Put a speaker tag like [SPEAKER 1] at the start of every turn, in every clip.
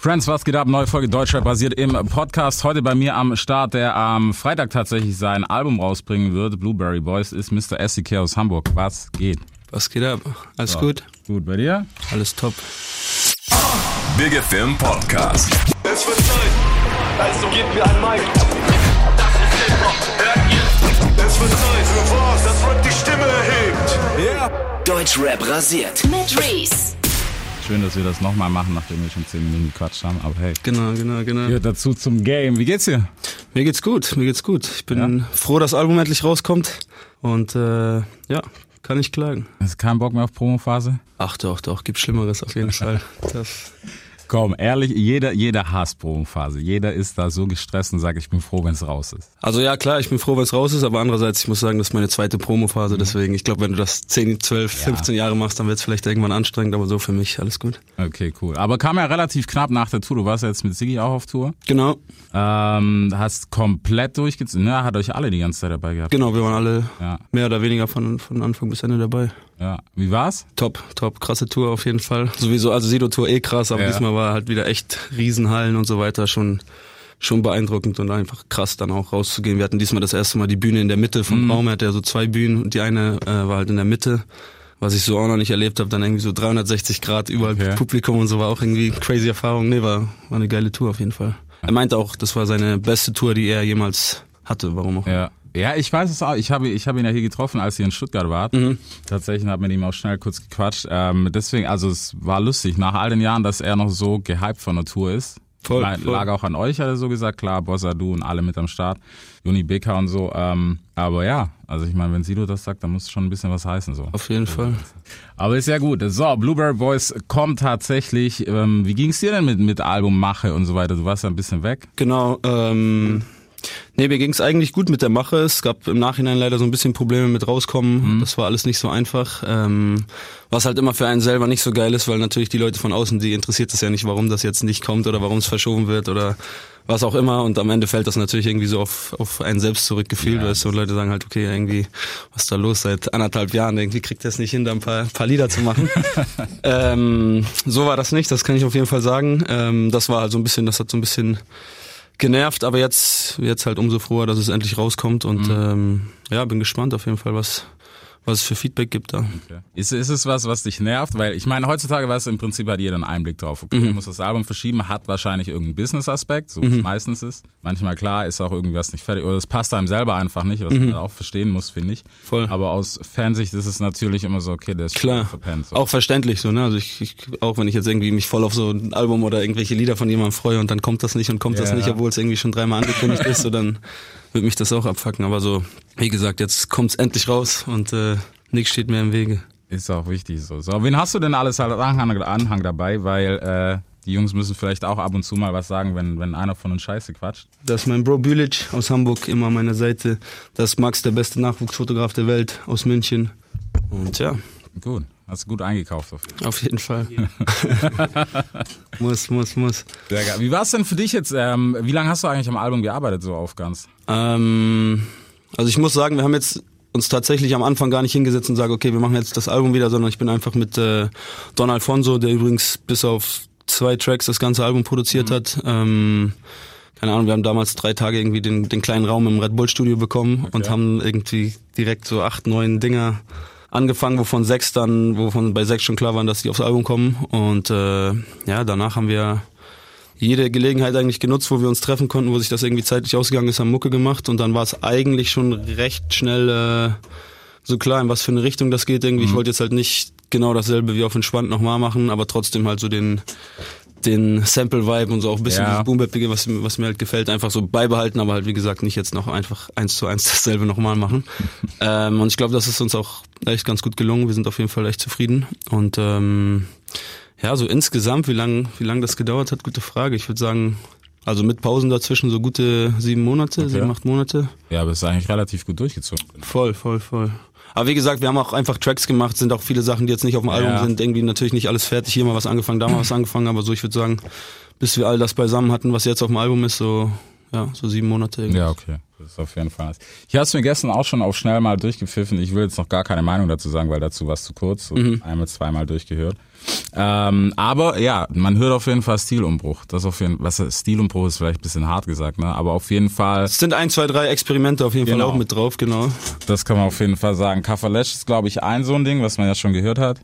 [SPEAKER 1] Friends, was geht ab? Neue Folge Deutschrap basiert im Podcast. Heute bei mir am Start, der am Freitag tatsächlich sein Album rausbringen wird. Blueberry Boys ist Mr. SEK aus Hamburg. Was geht?
[SPEAKER 2] Was geht ab? Alles
[SPEAKER 1] So.
[SPEAKER 2] gut?
[SPEAKER 1] Gut, bei dir?
[SPEAKER 2] Alles top.
[SPEAKER 3] Big FM Podcast.
[SPEAKER 4] Es wird Zeit, also gebt mir ein Mic. Das ist Hip-Hop, hört ihr? Es wird Zeit für was, das Rap die Stimme erhebt.
[SPEAKER 5] Deutschrap rasiert.
[SPEAKER 6] mit Reese.
[SPEAKER 1] Schön, dass wir das nochmal machen, nachdem wir schon 10 Minuten gequatscht haben. Aber hey,
[SPEAKER 2] Genau, genau, genau.
[SPEAKER 1] hier dazu zum Game. Wie geht's dir?
[SPEAKER 2] Mir geht's gut, mir geht's gut. Ich bin froh, dass das Album endlich rauskommt. Und äh, ja, kann ich klagen.
[SPEAKER 1] Hast du keinen Bock mehr auf Promophase?
[SPEAKER 2] Ach doch, doch, gibt Schlimmeres auf jeden Fall. Das,
[SPEAKER 1] Komm, ehrlich, jeder, jeder hasst Promophase. Jeder ist da so gestresst und sagt, ich bin froh, wenn es raus ist.
[SPEAKER 2] also ja, klar, ich bin froh, wenn es raus ist, aber andererseits, ich muss sagen, das ist meine zweite Promophase. Deswegen, ich glaube, wenn du das 10, 12, 15 Jahre machst, dann wird es vielleicht irgendwann anstrengend, aber so für mich alles gut.
[SPEAKER 1] Okay, cool. Aber kam ja relativ knapp nach der Tour. Du warst ja jetzt mit Siggi auch auf Tour.
[SPEAKER 2] Genau,
[SPEAKER 1] Ähm, hast komplett durchgezogen. Ja, hat euch alle die ganze Zeit dabei gehabt.
[SPEAKER 2] genau, wir waren alle
[SPEAKER 1] Ja,
[SPEAKER 2] mehr oder weniger von, von Anfang bis Ende dabei.
[SPEAKER 1] Ja. Wie war's?
[SPEAKER 2] Top, top, krasse Tour auf jeden Fall. Sowieso, also Sido-Tour eh krass, aber
[SPEAKER 1] Ja.
[SPEAKER 2] diesmal war halt wieder echt Riesenhallen und so weiter schon schon beeindruckend und einfach krass dann auch rauszugehen. Wir hatten diesmal das erste Mal die Bühne in der Mitte vom
[SPEAKER 1] Mhm.
[SPEAKER 2] Raum. Er hatte ja so zwei Bühnen und die eine äh, war halt in der Mitte, was ich so auch noch nicht erlebt habe. Dann irgendwie so 360 Grad überall
[SPEAKER 1] Okay.
[SPEAKER 2] Publikum und so war auch irgendwie crazy Erfahrung. Nee, war, war eine geile Tour auf jeden Fall. Er meinte auch, das war seine beste Tour, die er jemals hatte. Warum auch?
[SPEAKER 1] Ja. Ja, ich weiß es auch. Ich habe, ich habe ihn ja hier getroffen, als ihr in Stuttgart wart. Tatsächlich habe mit ihm auch schnell kurz gequatscht. Ähm, deswegen, also es war lustig, nach all den Jahren, dass er noch so gehypt von der Tour ist.
[SPEAKER 2] Voll,
[SPEAKER 1] Lag-
[SPEAKER 2] voll.
[SPEAKER 1] Auch an euch, hat er so gesagt. Klar, Bossa, du und alle mit am Start. Juni Becker und so. Ähm, aber ja, also ich meine, wenn Sido das sagt, dann muss schon ein bisschen was heißen. so.
[SPEAKER 2] Auf jeden Fall.
[SPEAKER 1] Aber ist ja gut. So, Blueberry Boys kommt tatsächlich. Ähm, wie ging's dir denn mit, mit Albummache und so weiter? Du warst ja ein bisschen weg.
[SPEAKER 2] Genau, ähm, nee, mir ging's eigentlich gut mit der Mache. Es gab im Nachhinein leider so ein bisschen Probleme mit rauskommen. Das war alles nicht so einfach. Ähm, was halt immer für einen selber nicht so geil ist, weil natürlich die Leute von außen, die interessiert es ja nicht, warum das jetzt nicht kommt oder warum es verschoben wird oder was auch immer. Und am Ende fällt das natürlich irgendwie so auf, auf einen selbst zurückgefühlt,
[SPEAKER 1] Ja.
[SPEAKER 2] weißt du, und Leute sagen halt, okay, irgendwie, was ist da los seit anderthalb Jahren? Irgendwie kriegt er es nicht hin, da ein paar, paar Lieder zu machen. ähm, so war das nicht, das kann ich auf jeden Fall sagen. Ähm, das war halt so ein bisschen, das hat so ein bisschen genervt, aber jetzt, jetzt halt umso froher, dass es endlich rauskommt und ähm, ja, bin gespannt auf jeden Fall, was, was es für Feedback gibt da.
[SPEAKER 1] Ist, ist es was, was dich nervt? Weil ich meine, heutzutage weiß im Prinzip hat jeder einen Einblick drauf. Okay, man muss das Album verschieben, hat wahrscheinlich irgendeinen Business-Aspekt, so wie es meistens ist. Manchmal klar, ist auch irgendwas nicht fertig oder es passt einem selber einfach nicht, was man auch verstehen muss, finde ich.
[SPEAKER 2] Voll.
[SPEAKER 1] Aber aus Fansicht ist es natürlich immer so, okay, der ist
[SPEAKER 2] Klar,
[SPEAKER 1] verpennt. So.
[SPEAKER 2] auch verständlich so, ne? Also ich, ich, auch wenn ich jetzt irgendwie mich voll auf so ein Album oder irgendwelche Lieder von jemandem freue und dann kommt das nicht und kommt das
[SPEAKER 1] Ja.
[SPEAKER 2] nicht, obwohl es irgendwie schon dreimal angekündigt ist, so dann wird mich das auch abfacken. Aber so, wie gesagt, jetzt kommt's endlich raus und äh, nichts steht mir im Wege.
[SPEAKER 1] Ist auch wichtig so. So, wen hast du denn alles als Anhang, Anhang dabei? Weil äh, die Jungs müssen vielleicht auch ab und zu mal was sagen, wenn, wenn einer von uns Scheiße quatscht.
[SPEAKER 2] Das ist mein Bro Bülic aus Hamburg, immer an meiner Seite. Das ist Max, der beste Nachwuchsfotograf der Welt aus München. Und ja,
[SPEAKER 1] Gut, hast du gut eingekauft. Auf jeden Fall.
[SPEAKER 2] auf jeden Fall. muss, muss, muss.
[SPEAKER 1] Sehr geil. Wie war es denn für dich jetzt? Ähm, wie lange hast du eigentlich am Album gearbeitet, so auf ganz?
[SPEAKER 2] Ähm, also ich muss sagen, wir haben jetzt uns tatsächlich am Anfang gar nicht hingesetzt und sagen, okay, wir machen jetzt das Album wieder, sondern ich bin einfach mit äh, Don Alfonso, der übrigens bis auf zwei Tracks das ganze Album produziert hat. Ähm, keine Ahnung, wir haben damals drei Tage irgendwie den, den kleinen Raum im Red Bull Studio bekommen und haben irgendwie direkt so acht, neun Dinger angefangen, wovon sechs dann, wovon bei sechs schon klar waren, dass die aufs Album kommen. Und äh, ja, danach haben wir jede Gelegenheit eigentlich genutzt, wo wir uns treffen konnten, wo sich das irgendwie zeitlich ausgegangen ist, haben Mucke gemacht und dann war es eigentlich schon recht schnell äh, so klar, in was für eine Richtung das geht irgendwie. Ich wollte jetzt halt nicht genau dasselbe wie auf Entspannt nochmal machen, aber trotzdem halt so den den Sample-Vibe und so auch ein bisschen
[SPEAKER 1] Ja.
[SPEAKER 2] boom was, was mir halt gefällt, einfach so beibehalten, aber halt wie gesagt nicht jetzt noch einfach eins zu eins dasselbe nochmal machen. ähm, und ich glaube, das ist uns auch echt ganz gut gelungen. Wir sind auf jeden Fall echt zufrieden. Und ähm, ja, so insgesamt, wie lang, wie lang das gedauert hat, gute Frage. Ich würde sagen, also mit Pausen dazwischen so gute sieben Monate, sieben, acht Monate.
[SPEAKER 1] Ja, aber es ist eigentlich relativ gut durchgezogen.
[SPEAKER 2] Voll, voll, voll. Aber wie gesagt, wir haben auch einfach Tracks gemacht, sind auch viele Sachen, die jetzt nicht auf dem Album
[SPEAKER 1] Ja.
[SPEAKER 2] sind, irgendwie natürlich nicht alles fertig, hier mal was angefangen, da mal was angefangen, aber so, ich würde sagen, bis wir all das beisammen hatten, was jetzt auf dem Album ist, so, ja, so sieben Monate. irgendwie.
[SPEAKER 1] Ja, okay. Das ist auf jeden Fall nice. Ich habe es mir gestern auch schon auf schnell mal durchgepfiffen. Ich will jetzt noch gar keine Meinung dazu sagen, weil dazu war es zu kurz. So Einmal, zweimal durchgehört. Ähm, aber ja, man hört auf jeden Fall Stilumbruch. Das auf jeden was Stilumbruch ist vielleicht ein bisschen hart gesagt, ne? Aber auf jeden Fall,
[SPEAKER 2] Es sind ein, zwei, drei Experimente auf jeden
[SPEAKER 1] Genau.
[SPEAKER 2] Fall auch mit drauf, genau.
[SPEAKER 1] das kann man auf jeden Fall sagen. Kafalesch ist, glaube ich, ein so ein Ding, was man ja schon gehört hat.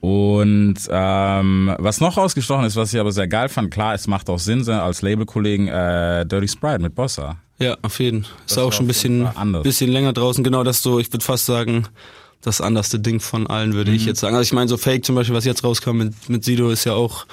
[SPEAKER 1] Und ähm, was noch rausgestochen ist, was ich aber sehr geil fand, klar, es macht auch Sinn als Labelkollegen äh, Dirty Sprite mit Bossa.
[SPEAKER 2] Ja, auf jeden. Ist
[SPEAKER 1] war
[SPEAKER 2] auch schon ein bisschen, bisschen länger draußen. Genau das so, ich würde fast sagen, das anderste Ding von allen, würde
[SPEAKER 1] Mhm.
[SPEAKER 2] ich jetzt sagen. Also ich meine, so Fake zum Beispiel, was jetzt rauskam mit, mit Sido, ist ja auch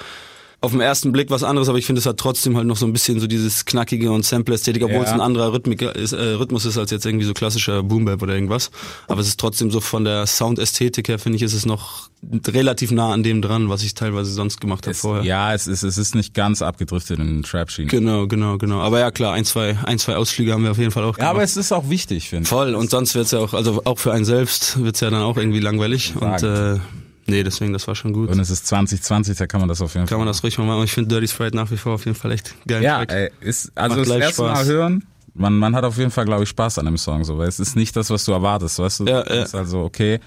[SPEAKER 2] auf den ersten Blick was anderes, aber ich finde, es hat trotzdem halt noch so ein bisschen so dieses knackige und Sample-Ästhetik, obwohl
[SPEAKER 1] Ja.
[SPEAKER 2] es ein anderer Rhythmik ist, äh, Rhythmus ist als jetzt irgendwie so klassischer Boom-Bap oder irgendwas. Aber es ist trotzdem so von der Soundästhetik her, finde ich, ist es noch relativ nah an dem dran, was ich teilweise sonst gemacht habe vorher.
[SPEAKER 1] ja, es ist, es ist nicht ganz abgedriftet in den Trap-Schienen.
[SPEAKER 2] Genau, genau, genau. Aber ja, klar, ein, zwei, ein, zwei Ausflüge haben wir auf jeden Fall auch
[SPEAKER 1] Ja, aber
[SPEAKER 2] gemacht.
[SPEAKER 1] es ist auch wichtig, finde ich.
[SPEAKER 2] Voll, und sonst wird's ja auch, also auch für einen selbst wird's ja dann auch irgendwie langweilig. Und äh, nee, deswegen, das war schon gut.
[SPEAKER 1] Und es ist 2020, da kann man das auf jeden
[SPEAKER 2] Kann
[SPEAKER 1] Fall.
[SPEAKER 2] man das ruhig mal machen. Ich finde Dirty Sprite nach wie vor auf jeden Fall echt geil.
[SPEAKER 1] Ja, ey, ist, also
[SPEAKER 2] Macht
[SPEAKER 1] das erste Mal
[SPEAKER 2] Spaß.
[SPEAKER 1] hören, man, man hat auf jeden Fall, glaube ich, Spaß an dem Song, so, weil es ist nicht das, was du erwartest, weißt du?
[SPEAKER 2] Ja,
[SPEAKER 1] Es
[SPEAKER 2] ja.
[SPEAKER 1] ist also, okay,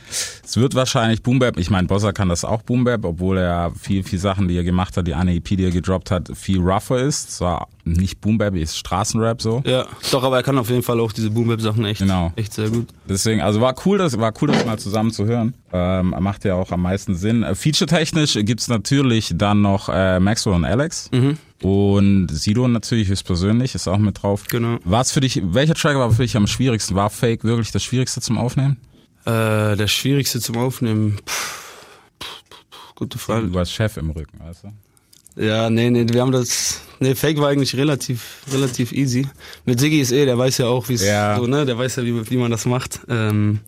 [SPEAKER 1] es wird wahrscheinlich Boom Bap, ich meine, Bossa kann das auch Boom Bap, obwohl er viel, viel Sachen, die er gemacht hat, die eine EP, die er gedroppt hat, viel rougher ist, zwar nicht Boom Bap, ist Straßenrap so.
[SPEAKER 2] Ja, doch, aber er kann auf jeden Fall auch diese Boom-Bap-Sachen echt,
[SPEAKER 1] Genau.
[SPEAKER 2] echt sehr gut.
[SPEAKER 1] Deswegen, also war cool, das war cool, das mal zusammen zu hören. Ähm, macht ja auch am meisten Sinn. Äh, Feature-technisch gibt's natürlich dann noch äh, Maxwell und Alex.
[SPEAKER 2] Mhm.
[SPEAKER 1] Und Sido natürlich höchstpersönlich, ist auch mit drauf.
[SPEAKER 2] Genau.
[SPEAKER 1] War's für dich, welcher Track war für dich am schwierigsten? War Fake wirklich das schwierigste zum Aufnehmen?
[SPEAKER 2] Äh, der schwierigste zum Aufnehmen, pff, pff, pff, gute Frage.
[SPEAKER 1] Du warst Chef im Rücken, weißt du?
[SPEAKER 2] Ja, nee, nee, wir haben das. Nee, Fake war eigentlich relativ, relativ easy. Mit Siggi ist eh, der weiß ja auch, wie es
[SPEAKER 1] Ja.
[SPEAKER 2] so, ne, der weiß ja, wie, wie man das macht. Ähm,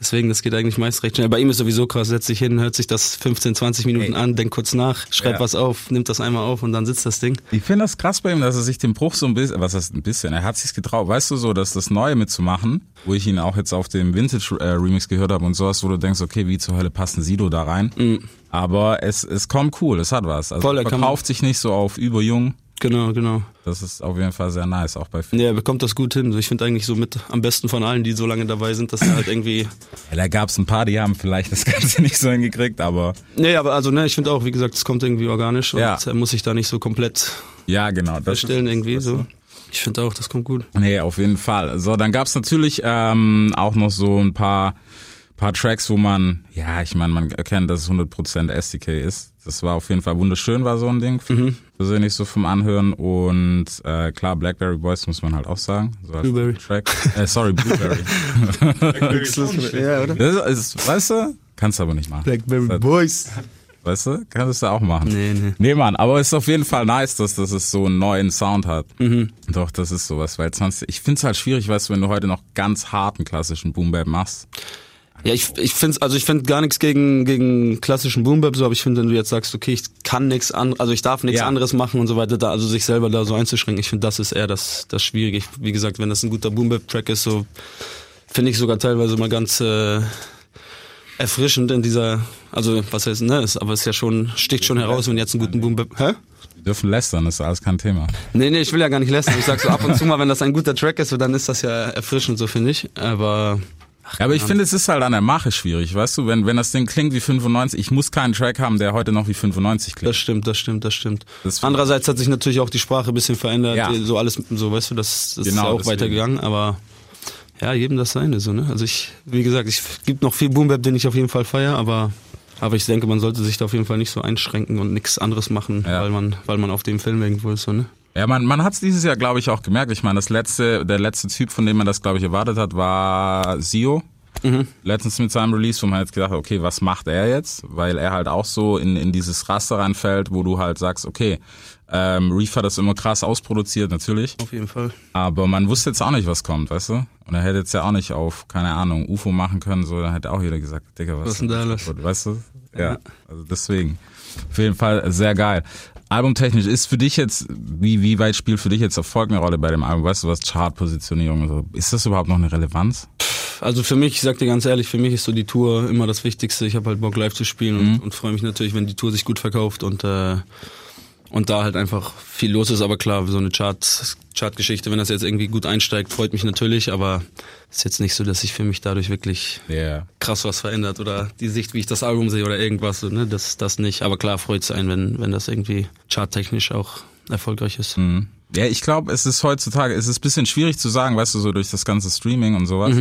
[SPEAKER 2] deswegen, das geht eigentlich meist recht schnell. Bei ihm ist sowieso krass, setzt sich hin, hört sich das 15, 20 Minuten
[SPEAKER 1] Ey.
[SPEAKER 2] an, denkt kurz nach, schreibt
[SPEAKER 1] Ja.
[SPEAKER 2] was auf, nimmt das einmal auf und dann sitzt das Ding.
[SPEAKER 1] Ich finde das krass bei ihm, dass er sich den Bruch so ein bisschen, was heißt ein bisschen, er hat sich's getraut, weißt du so, dass das Neue mitzumachen, wo ich ihn auch jetzt auf dem Vintage-Remix gehört habe und sowas, wo du denkst, okay, wie zur Hölle passen Sido da rein? Aber es, es kommt cool, es hat was. Also
[SPEAKER 2] Voll, er
[SPEAKER 1] er verkauft sich nicht so auf überjung.
[SPEAKER 2] Genau, genau.
[SPEAKER 1] Das ist auf jeden Fall sehr nice, auch bei vielen.
[SPEAKER 2] Ja, er bekommt das gut hin. Ich finde eigentlich so mit am besten von allen, die so lange dabei sind, dass er halt irgendwie.
[SPEAKER 1] Ja, da gab's ein paar, die haben vielleicht das Ganze nicht so hingekriegt, aber
[SPEAKER 2] Nee, aber also, ne, ich finde auch, wie gesagt, es kommt irgendwie organisch und
[SPEAKER 1] Ja.
[SPEAKER 2] er muss sich da nicht so komplett
[SPEAKER 1] ja, genau. Das
[SPEAKER 2] verstellen
[SPEAKER 1] ist,
[SPEAKER 2] irgendwie
[SPEAKER 1] das
[SPEAKER 2] so.
[SPEAKER 1] ist-
[SPEAKER 2] Ich finde auch, das kommt gut.
[SPEAKER 1] Nee, auf jeden Fall. So, dann gab's natürlich ähm, auch noch so ein paar paar Tracks, wo man, ja, ich meine, man erkennt, dass es 100% SDK ist. Das war auf jeden Fall wunderschön, war so ein Ding.
[SPEAKER 2] Mhm.
[SPEAKER 1] Persönlich so vom Anhören. Und äh, klar, Blackberry Boys muss man halt auch sagen. So als
[SPEAKER 2] Blueberry.
[SPEAKER 1] Track. Äh, sorry, Blueberry.
[SPEAKER 2] Ja, oder?
[SPEAKER 1] das ist, weißt du, kannst du aber nicht machen.
[SPEAKER 2] Blackberry
[SPEAKER 1] Das-
[SPEAKER 2] Boys.
[SPEAKER 1] Weißt du, kannst du auch machen.
[SPEAKER 2] Nee, nee.
[SPEAKER 1] Nee, Mann, aber es ist auf jeden Fall nice, dass, dass es so einen neuen Sound hat.
[SPEAKER 2] Mhm.
[SPEAKER 1] Doch, das ist sowas, weil sonst, ich find's halt schwierig, weißt du, wenn du heute noch ganz harten klassischen Boom Bap machst.
[SPEAKER 2] Ja, ich, ich finde also ich finde gar nichts gegen gegen klassischen Boom Bap so, aber ich finde, wenn du jetzt sagst, okay, ich kann nichts an, also ich darf nichts
[SPEAKER 1] Ja.
[SPEAKER 2] anderes machen und so weiter, da also sich selber da so einzuschränken, ich finde, das ist eher das das Schwierige. Ich, wie gesagt, wenn das ein guter Boom Bap Track ist, so finde ich sogar teilweise mal ganz äh, erfrischend in dieser, also was heißt, ne, ist, aber es ist ja schon sticht schon heraus, wenn jetzt einen guten Boom Bap, hä?
[SPEAKER 1] Wir dürfen lästern, das ist alles kein Thema.
[SPEAKER 2] Nee, nee, ich will ja gar nicht lästern. Ich sag so ab und zu mal, wenn das ein guter Track ist, so, dann ist das ja erfrischend, so finde ich. Aber
[SPEAKER 1] Ja, aber ich finde, es ist halt an der Mache schwierig, weißt du, wenn, wenn das Ding klingt wie 95, ich muss keinen Track haben, der heute noch wie 95 klingt.
[SPEAKER 2] Das stimmt, das stimmt, das stimmt.
[SPEAKER 1] Das-
[SPEAKER 2] Andererseits hat sich natürlich auch die Sprache ein bisschen verändert,
[SPEAKER 1] Ja.
[SPEAKER 2] so alles, so weißt du, das, das ist
[SPEAKER 1] Genau,
[SPEAKER 2] ja auch weitergegangen, aber ja, jedem das seine, so, ne? Also ich, wie gesagt, ich gibt noch viel Boom Bap, den ich auf jeden Fall feier, aber aber ich denke, man sollte sich da auf jeden Fall nicht so einschränken und nichts anderes machen,
[SPEAKER 1] Ja.
[SPEAKER 2] weil man weil man auf dem Film irgendwo ist, so, ne?
[SPEAKER 1] Ja, man, man hat es dieses Jahr, glaube ich, auch gemerkt. Ich meine, das letzte, der letzte Typ, von dem man das, glaube ich, erwartet hat, war Sio. Letztens mit seinem Release, wo man jetzt gedacht hat, okay, was macht er jetzt? Weil er halt auch so in, in dieses Raster reinfällt, wo du halt sagst, okay, ähm, Reef hat das immer krass ausproduziert, natürlich.
[SPEAKER 2] Auf jeden Fall.
[SPEAKER 1] Aber man wusste jetzt auch nicht, was kommt, weißt du? Und er hätte jetzt ja auch nicht auf, keine Ahnung, UFO machen können, so, dann hätte auch jeder gesagt, Digga, was,
[SPEAKER 2] Was denn da los?
[SPEAKER 1] Weißt du? Ja, also deswegen. Auf jeden Fall sehr geil. Albumtechnisch ist für dich jetzt, wie, wie weit spielt für dich jetzt Erfolg eine Rolle bei dem Album? Weißt du was, Chartpositionierung und so? Ist das überhaupt noch eine Relevanz?
[SPEAKER 2] Also für mich, ich sag dir ganz ehrlich, für mich ist so die Tour immer das Wichtigste. Ich habe halt Bock live zu spielen
[SPEAKER 1] Mhm.
[SPEAKER 2] und, und freue mich natürlich, wenn die Tour sich gut verkauft und äh, und da halt einfach viel los ist. Aber klar, so eine Chart, Chartgeschichte, wenn das jetzt irgendwie gut einsteigt, freut mich natürlich, aber ist jetzt nicht so, dass sich für mich dadurch wirklich
[SPEAKER 1] Ja.
[SPEAKER 2] krass was verändert oder die Sicht, wie ich das Album sehe oder irgendwas, so, ne, das, das nicht. Aber klar freut es einen, wenn, wenn das irgendwie charttechnisch auch erfolgreich ist.
[SPEAKER 1] Mhm. Ja, ich glaube, es ist heutzutage, es ist ein bisschen schwierig zu sagen, weißt du, so durch das ganze Streaming und sowas.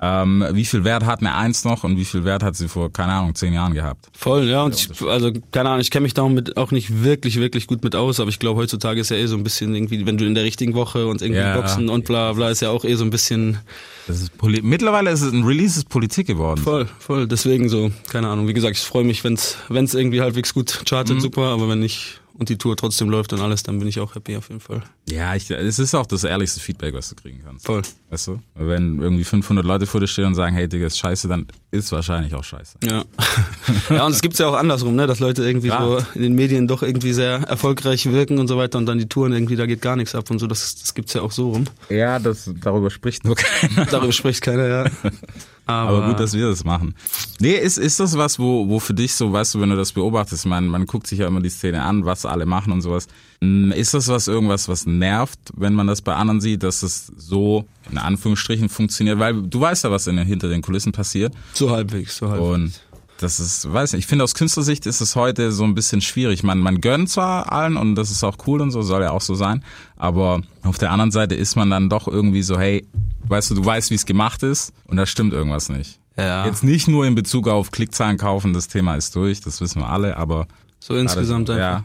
[SPEAKER 1] Ähm, wie viel Wert hat eine Eins noch und wie viel Wert hat sie vor, keine Ahnung, zehn Jahren gehabt?
[SPEAKER 2] Voll, ja, und ich, also keine Ahnung, ich kenne mich damit auch nicht wirklich, wirklich gut mit aus, aber ich glaube, heutzutage ist ja eh so ein bisschen irgendwie, wenn du in der richtigen Woche und irgendwie
[SPEAKER 1] Ja.
[SPEAKER 2] Boxen und bla bla, ist ja auch eh so ein bisschen
[SPEAKER 1] Das ist Poli Mittlerweile ist es ein Release ist Politik geworden.
[SPEAKER 2] voll, voll, deswegen so, keine Ahnung, wie gesagt, ich freue mich, wenn's wenn's irgendwie halbwegs gut chartet, super, aber wenn nicht und die Tour trotzdem läuft und alles, dann bin ich auch happy auf jeden Fall.
[SPEAKER 1] Ja, ich, es ist auch das ehrlichste Feedback, was du kriegen kannst.
[SPEAKER 2] Voll.
[SPEAKER 1] Weißt du? Wenn irgendwie 500 Leute vor dir stehen und sagen, hey Digga, ist scheiße, dann ist wahrscheinlich auch scheiße.
[SPEAKER 2] Ja. ja, und es gibt's ja auch andersrum, ne, dass Leute irgendwie
[SPEAKER 1] Klar.
[SPEAKER 2] so in den Medien doch irgendwie sehr erfolgreich wirken und so weiter und dann die Touren irgendwie, da geht gar nichts ab und so, das, das gibt's ja auch so rum.
[SPEAKER 1] Ja, das, darüber spricht nur keiner.
[SPEAKER 2] Darüber spricht keiner, ja. Aber,
[SPEAKER 1] Aber gut, dass wir das machen. Nee, ist, ist das was, wo, wo für dich so, weißt du, wenn du das beobachtest, man, man guckt sich ja immer die Szene an, was alle machen und sowas. Mm, Ist das was, irgendwas, was nervt, wenn man das bei anderen sieht, dass es so, in Anführungsstrichen, funktioniert? Weil du weißt ja, was in, hinter den Kulissen passiert.
[SPEAKER 2] so halbwegs, so halbwegs.
[SPEAKER 1] Und das ist, weiß nicht, ich finde aus Künstlersicht ist es heute so ein bisschen schwierig. Man, man gönnt zwar allen und das ist auch cool und so, soll ja auch so sein, aber auf der anderen Seite ist man dann doch irgendwie so, hey, weißt du, du weißt, wie es gemacht ist und da stimmt irgendwas nicht.
[SPEAKER 2] Ja.
[SPEAKER 1] Jetzt nicht nur in Bezug auf Klickzahlen kaufen, das Thema ist durch, das wissen wir alle, aber
[SPEAKER 2] so insgesamt einfach.
[SPEAKER 1] ja,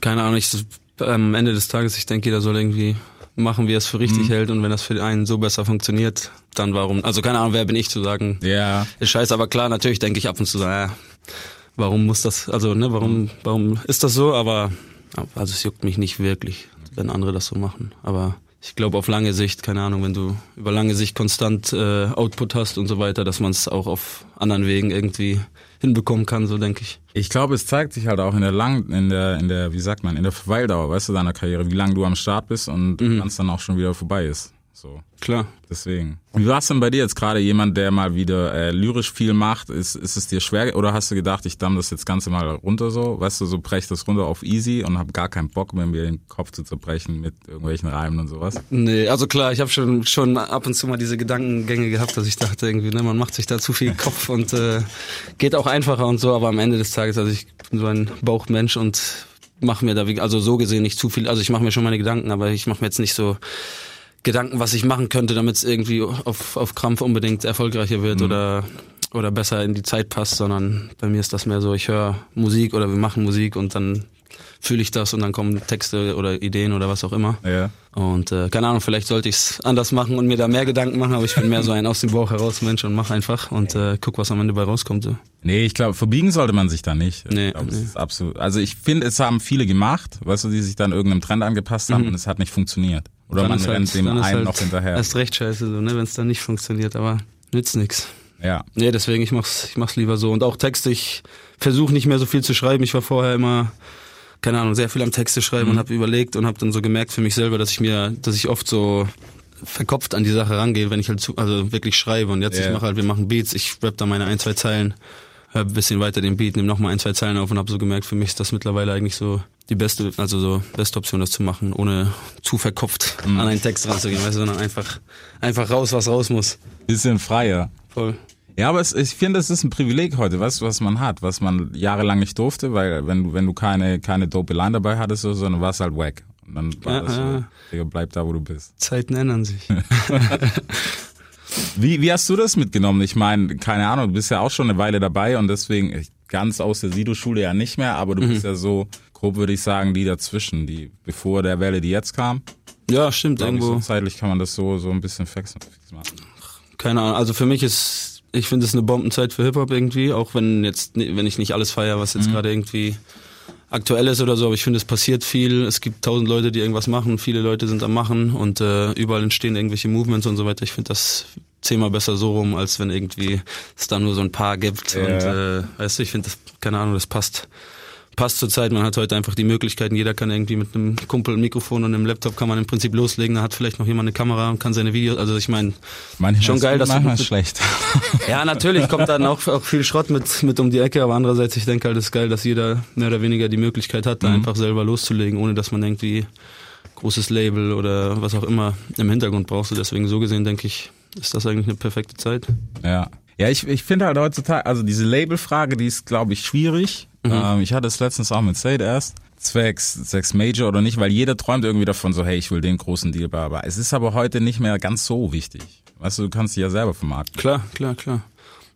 [SPEAKER 2] Keine Ahnung, ich, am Ende des Tages, ich denke, jeder soll irgendwie machen, wie er es für richtig
[SPEAKER 1] Mhm.
[SPEAKER 2] hält und wenn das für einen so besser funktioniert, dann warum? Also keine Ahnung, wer bin ich zu sagen,
[SPEAKER 1] ja,
[SPEAKER 2] ist scheiße, aber klar, natürlich denke ich ab und zu so, ja, warum muss das, also ne, warum, warum ist das so? Aber also es juckt mich nicht wirklich, wenn andere das so machen. Aber ich glaube auf lange Sicht, keine Ahnung, wenn du über lange Sicht konstant äh, Output hast und so weiter, dass man es auch auf anderen Wegen irgendwie hinbekommen kann, so denke ich.
[SPEAKER 1] Ich glaube, es zeigt sich halt auch in der lang, in der, in der, wie sagt man, in der Verweildauer, weißt du, deiner Karriere, wie lange du am Start bist und wann es dann auch schon wieder vorbei ist. So.
[SPEAKER 2] Klar.
[SPEAKER 1] Deswegen. Wie war es denn bei dir jetzt gerade jemand, der mal wieder äh, lyrisch viel macht? Ist, ist es dir schwer oder hast du gedacht, ich damm das jetzt Ganze mal runter so? Weißt du, so brech das runter auf easy und hab gar keinen Bock mehr, mir den Kopf zu zerbrechen mit irgendwelchen Reimen und sowas?
[SPEAKER 2] Nee, also klar, ich habe schon schon ab und zu mal diese Gedankengänge gehabt, dass ich dachte irgendwie, ne, man macht sich da zu viel Kopf und äh, geht auch einfacher und so, aber am Ende des Tages, also ich bin so ein Bauchmensch und mache mir da also so gesehen nicht zu viel, also ich mache mir schon meine Gedanken, aber ich mache mir jetzt nicht so Gedanken, was ich machen könnte, damit es irgendwie auf auf Krampf unbedingt erfolgreicher wird oder oder besser in die Zeit passt, sondern bei mir ist das mehr so, ich höre Musik oder wir machen Musik und dann fühle ich das und dann kommen Texte oder Ideen oder was auch immer.
[SPEAKER 1] Ja.
[SPEAKER 2] Und äh, keine Ahnung, vielleicht sollte ich es anders machen und mir da mehr Gedanken machen, aber ich bin mehr so ein aus dem Bauch heraus Mensch und mach einfach und äh, guck, was am Ende bei rauskommt. So.
[SPEAKER 1] Nee, ich glaube, verbiegen sollte man sich da nicht.
[SPEAKER 2] Nee,
[SPEAKER 1] ich glaub,
[SPEAKER 2] nee.
[SPEAKER 1] ist absolut. Also ich finde, es haben viele gemacht, weißt du, die sich dann irgendeinem Trend angepasst haben und es hat nicht funktioniert. Oder man
[SPEAKER 2] ist
[SPEAKER 1] rennt dem
[SPEAKER 2] dann ist
[SPEAKER 1] einen
[SPEAKER 2] halt
[SPEAKER 1] noch hinterher.
[SPEAKER 2] Erst recht scheiße, so, ne, wenn es dann nicht funktioniert, aber nützt nix.
[SPEAKER 1] Ja.
[SPEAKER 2] Nee, deswegen, ich mach's, ich mach's lieber so. Und auch Texte, ich versuche nicht mehr so viel zu schreiben. Ich war vorher immer, keine Ahnung, sehr viel am Texte schreiben
[SPEAKER 1] Mhm.
[SPEAKER 2] und habe überlegt und habe dann so gemerkt für mich selber, dass ich mir, dass ich oft so verkopft an die Sache rangehe, wenn ich halt zu, also wirklich schreibe. Und jetzt,
[SPEAKER 1] Ja.
[SPEAKER 2] ich mache halt, wir machen Beats, ich rap da meine ein, zwei Zeilen, hör ein bisschen weiter den Beat, nehme nochmal ein, zwei Zeilen auf und habe so gemerkt, für mich ist das mittlerweile eigentlich so die beste, also so beste Option, das zu machen, ohne zu verkopft
[SPEAKER 1] Mhm.
[SPEAKER 2] an einen Text ranzugehen, weißt du, sondern einfach, einfach raus, was raus muss.
[SPEAKER 1] Bisschen freier.
[SPEAKER 2] Voll.
[SPEAKER 1] Ja, aber es, ich finde, es ist ein Privileg heute, du, was man hat, was man jahrelang nicht durfte, weil wenn du, wenn du keine, keine dope Line dabei hattest, oder so, dann warst halt wack. Und dann war
[SPEAKER 2] Ja,
[SPEAKER 1] das so,
[SPEAKER 2] ja.
[SPEAKER 1] Digga, bleib da, wo du bist.
[SPEAKER 2] Zeiten ändern sich.
[SPEAKER 1] Wie, wie hast du das mitgenommen? Ich meine, keine Ahnung, du bist ja auch schon eine Weile dabei und deswegen ganz aus der Sido-Schule ja nicht mehr, aber du bist ja so, grob würde ich sagen, die dazwischen, die bevor der Welle, die jetzt kam.
[SPEAKER 2] Ja, stimmt, irgendwo.
[SPEAKER 1] So zeitlich kann man das so, so ein bisschen fix fix machen.
[SPEAKER 2] Keine Ahnung. Also für mich ist, ich finde es eine Bombenzeit für Hip-Hop irgendwie, auch wenn jetzt, wenn ich nicht alles feiere, was jetzt gerade irgendwie aktuell ist oder so, aber ich finde, es passiert viel. Es gibt tausend Leute, die irgendwas machen, viele Leute sind am Machen und äh, überall entstehen irgendwelche Movements und so weiter. Ich finde das zehnmal besser so rum, als wenn irgendwie es da nur so ein paar gibt.
[SPEAKER 1] Ja.
[SPEAKER 2] Und äh, weißt du, ich finde das, keine Ahnung, das passt passt zur Zeit. Man hat heute einfach die Möglichkeiten. Jeder kann irgendwie mit einem Kumpel ein Mikrofon und einem Laptop kann man im Prinzip loslegen. Da hat vielleicht noch jemand eine Kamera und kann seine Videos. Also ich meine, schon geil,
[SPEAKER 1] gut,
[SPEAKER 2] dass
[SPEAKER 1] manchmal ist schlecht.
[SPEAKER 2] ja, natürlich kommt dann auch, auch viel Schrott mit, mit um die Ecke, aber andererseits, ich denke halt, es ist geil, dass jeder mehr oder weniger die Möglichkeit hat, da
[SPEAKER 1] Mhm.
[SPEAKER 2] einfach selber loszulegen, ohne dass man irgendwie großes Label oder was auch immer im Hintergrund brauchst. Deswegen so gesehen, denke ich, ist das eigentlich eine perfekte Zeit.
[SPEAKER 1] Ja. Ja, ich, ich finde halt heutzutage, also diese Labelfrage, die ist, glaube ich, schwierig. Ähm, ich hatte es letztens auch mit Sade erst. Zwecks, zwecks Major oder nicht, weil jeder träumt irgendwie davon so, hey, ich will den großen Deal, bla, bla. Es ist aber heute nicht mehr ganz so wichtig. Weißt du, du kannst dich ja selber vermarkten.
[SPEAKER 2] Klar, klar, klar.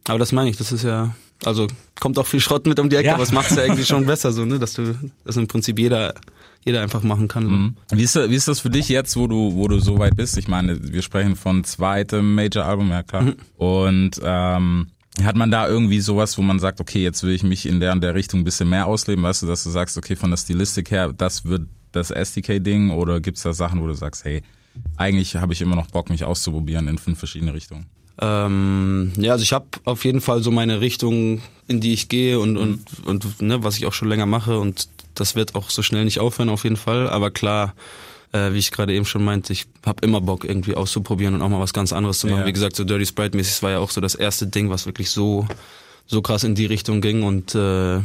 [SPEAKER 2] Aber das meine ich, das ist ja, also kommt auch viel Schrott mit um die Ecke,
[SPEAKER 1] Ja.
[SPEAKER 2] aber es macht es ja irgendwie schon besser so, ne, dass du, dass im Prinzip jeder, jeder einfach machen kann.
[SPEAKER 1] Mhm. Wie ist, das- wie ist das für dich jetzt, wo du, wo du so weit bist? Ich meine, wir sprechen von zweitem Major-Album, ja klar. Und ähm, hat man da irgendwie sowas, wo man sagt, okay, jetzt will ich mich in der und der Richtung ein bisschen mehr ausleben, weißt du, dass du sagst, okay, von der Stilistik her, das wird das SDK-Ding oder gibt's da Sachen, wo du sagst, hey, eigentlich habe ich immer noch Bock, mich auszuprobieren in fünf verschiedene Richtungen?
[SPEAKER 2] Ähm, ja, also ich habe auf jeden Fall so meine Richtung, in die ich gehe und, und, und ne, was ich auch schon länger mache und das wird auch so schnell nicht aufhören auf jeden Fall. Aber klar, äh, wie ich gerade eben schon meinte, ich habe immer Bock irgendwie auszuprobieren und auch mal was ganz anderes zu machen.
[SPEAKER 1] Ja.
[SPEAKER 2] Wie gesagt, so Dirty Sprite mäßig, war ja auch so das erste Ding, was wirklich so so krass in die Richtung ging und äh,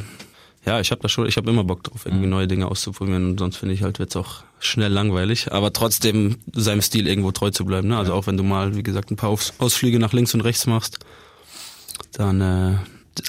[SPEAKER 2] ja, ich habe da schon, ich habe immer Bock drauf, irgendwie neue Dinge auszuprobieren und sonst finde ich halt wird's auch schnell langweilig, aber trotzdem seinem Stil irgendwo treu zu bleiben. Ne? Also auch wenn du mal, wie gesagt, ein paar Aus Ausflüge nach links und rechts machst, dann, äh,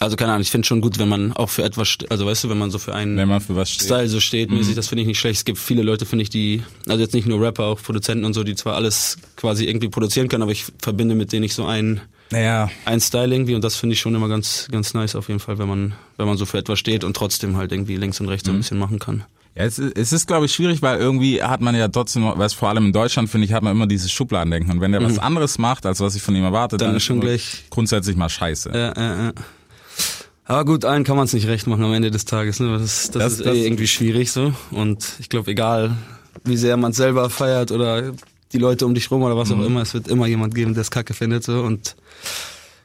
[SPEAKER 2] also keine Ahnung, ich finde schon gut, wenn man auch für etwas, also weißt du, wenn man so für einen
[SPEAKER 1] für.
[SPEAKER 2] Style so steht, mäßig, das finde ich nicht schlecht. Es gibt viele Leute, finde ich, die, also jetzt nicht nur Rapper, auch Produzenten und so, die zwar alles quasi irgendwie produzieren können, aber ich verbinde mit denen nicht so ein
[SPEAKER 1] Naja,
[SPEAKER 2] ein Style irgendwie und das finde ich schon immer ganz ganz nice auf jeden Fall, wenn man wenn man so für etwas steht und trotzdem halt irgendwie links und rechts so ein bisschen machen kann.
[SPEAKER 1] Ja, es, ist- es ist, glaube ich, schwierig, weil irgendwie hat man ja trotzdem, weiß vor allem in Deutschland, finde ich, hat man immer dieses Schubladendenken. Und wenn der was anderes macht, als was ich von ihm erwarte,
[SPEAKER 2] Dann
[SPEAKER 1] dann,
[SPEAKER 2] ist schon gleich-
[SPEAKER 1] grundsätzlich mal scheiße.
[SPEAKER 2] Ja, ja, ja. Aber gut, allen kann man es nicht recht machen am Ende des Tages. Ne? Das, das,
[SPEAKER 1] Das-
[SPEAKER 2] ist
[SPEAKER 1] das-
[SPEAKER 2] eh irgendwie schwierig so. Und ich glaube, egal wie sehr man selber feiert oder die Leute um dich rum oder was auch immer, es wird immer jemand geben, der es kacke findet. So. Und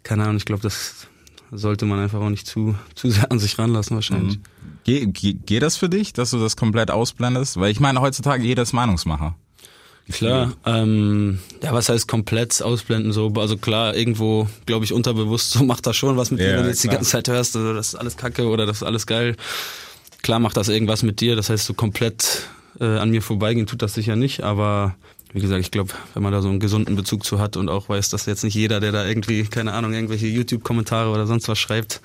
[SPEAKER 2] keine Ahnung, ich glaube, das sollte man einfach auch nicht zu, zu sehr an sich ranlassen wahrscheinlich.
[SPEAKER 1] Ge geht das für dich, dass du das komplett ausblendest? Weil ich meine, heutzutage jeder ist Meinungsmacher.
[SPEAKER 2] Klar, ähm, ja, was heißt komplett ausblenden so? Also klar, irgendwo, glaube ich, unterbewusst so macht das schon was mit dir,
[SPEAKER 1] Ja,
[SPEAKER 2] wenn du jetzt die ganze Zeit hörst, also das ist alles Kacke oder das ist alles geil. Klar macht das irgendwas mit dir, das heißt so komplett äh, an mir vorbeigehen tut das sicher nicht, aber wie gesagt, ich glaube, wenn man da so einen gesunden Bezug zu hat und auch weiß, dass jetzt nicht jeder, der da irgendwie, keine Ahnung, irgendwelche YouTube-Kommentare oder sonst was schreibt,